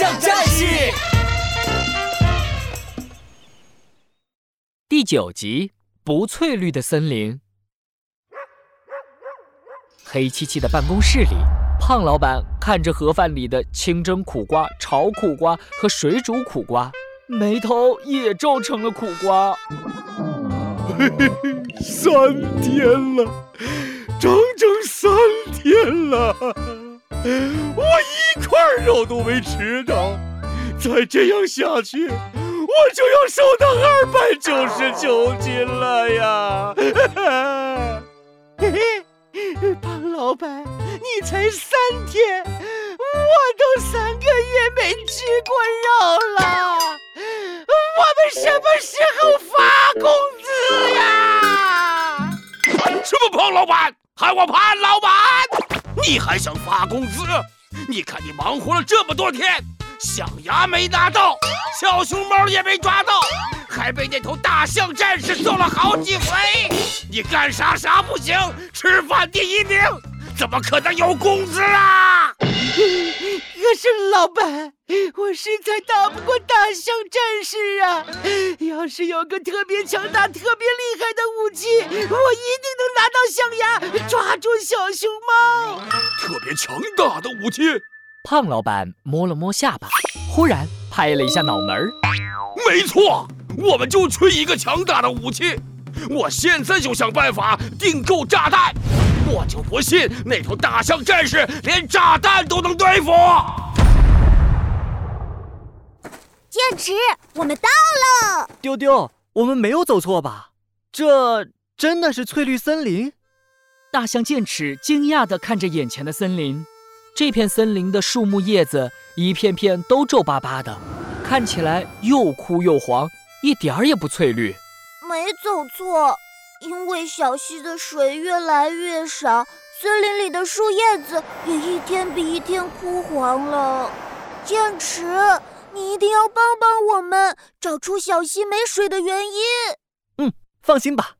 象战士第九集：不翠绿的森林。黑漆漆的办公室里，胖老板看着盒饭里的清蒸苦瓜、炒苦瓜和水煮苦瓜，眉头也皱成了苦瓜。嘿嘿嘿，三天了，整整三天了，我一块肉都没吃到，再这样下去，我就要瘦到二百九十九斤了呀！嘿嘿，胖老板，你才三天，我都三个月没吃过肉了，我们什么时候发工资呀？什么胖老板，喊我潘老板？你还想发工资？你看你忙活了这么多天，象牙没拿到，小熊猫也没抓到，还被那头大象战士揍了好几回。你干啥啥不行，吃饭第一名，怎么可能有工资啊？可是老板，我实在打不过大象战士啊！要是有个特别强大、特别厉害的武器，我一定，抓住小熊猫。特别强大的武器？胖老板摸了摸下巴，忽然拍了一下脑门儿。没错，我们就缺一个强大的武器。我现在就想办法订购炸弹。我就不信那头大象战士连炸弹都能对付。剑齿，我们到了。丢丢，我们没有走错吧？这真的是翠绿森林？大象剑齿惊讶地看着眼前的森林，这片森林的树木叶子一片片都皱巴巴的，看起来又枯又黄，一点儿也不翠绿。没走错。因为小溪的水越来越少，森林里的树叶子也一天比一天枯黄了。剑齿，你一定要帮帮我们，找出小溪没水的原因。嗯，放心吧。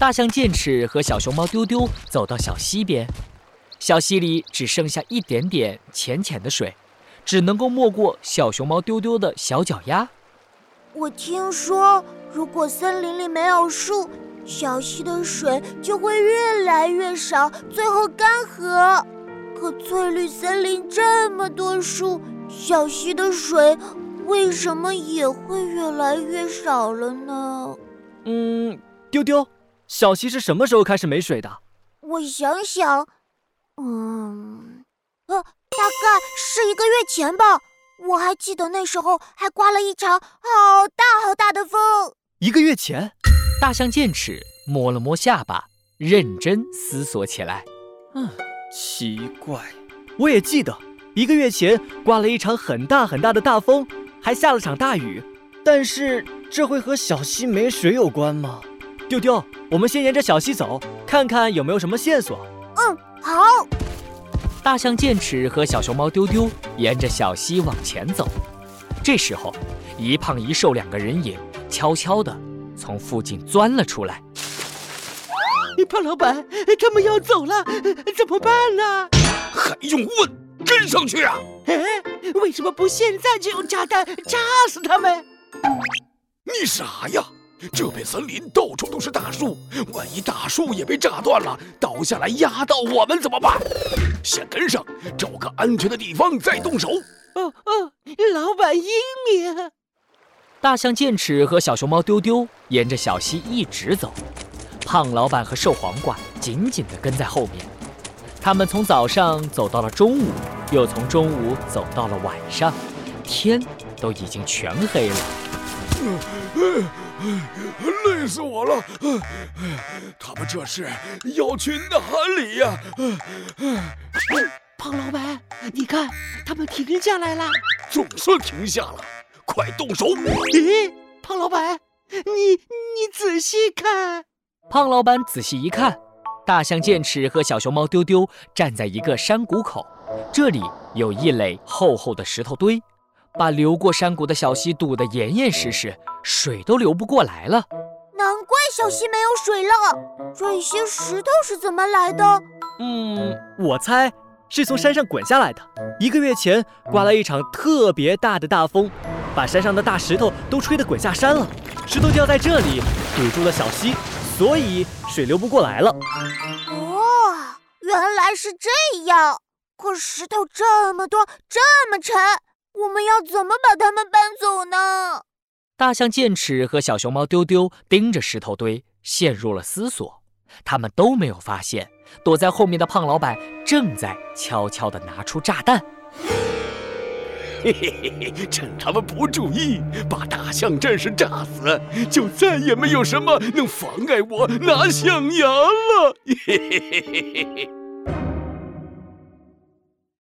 大象剑齿和小熊猫丢丢走到小溪边，小溪里只剩下一点点浅浅的水，只能够没过小熊猫丢丢的小脚丫。我听说，如果森林里没有树，小溪的水就会越来越少，最后干涸。可翠绿森林这么多树，小溪的水为什么也会越来越少了呢？嗯，丢丢，小溪是什么时候开始没水的？我想想，嗯，呃，大概是一个月前吧。我还记得那时候还刮了一场好大好大的风。一个月前。大象剑齿摸了摸下巴，认真思索起来。嗯，奇怪，我也记得一个月前刮了一场很大很大的大风，还下了场大雨。但是这会和小溪没水有关吗？丢丢，我们先沿着小溪走，看看有没有什么线索。嗯，好。大象剑齿和小熊猫丢丢沿着小溪往前走。这时候，一胖一瘦两个人影悄悄地。从附近钻了出来。胖老板，他们要走了，怎么办呢？还用问？跟上去啊！哎，为什么不现在就用炸弹炸死他们？你傻呀！这片森林到处都是大树，万一大树也被炸断了，倒下来压到我们怎么办？先跟上，找个安全的地方再动手。哦哦，老板英明。大象剑齿和小熊猫丢丢沿着小溪一直走，胖老板和瘦黄瓜紧紧地跟在后面。他们从早上走到了中午，又从中午走到了晚上，天都已经全黑了。累死我了！他们这是要去哪里呀？胖老板，你看，他们停下来了，总算停下了。快动手！咦，胖老板，你你仔细看。胖老板仔细一看，大象剑齿和小熊猫丢丢站在一个山谷口，这里有一垒厚厚的石头堆，把流过山谷的小溪堵得严严实实，水都流不过来了。难怪小溪没有水了，这些石头是怎么来的？嗯，我猜是从山上滚下来的。一个月前刮了一场特别大的大风，把山上的大石头都吹得滚下山了。石头掉在这里，堵住了小溪，所以水流不过来了。哦，原来是这样。可石头这么多，这么沉，我们要怎么把它们搬走呢？大象剑齿和小熊猫丢丢盯着石头堆，陷入了思索。他们都没有发现，躲在后面的胖老板正在悄悄地拿出炸弹。嘿嘿嘿嘿，趁他们不注意，把大象战士炸死，就再也没有什么能妨碍我拿象牙了。嘿嘿嘿嘿嘿嘿。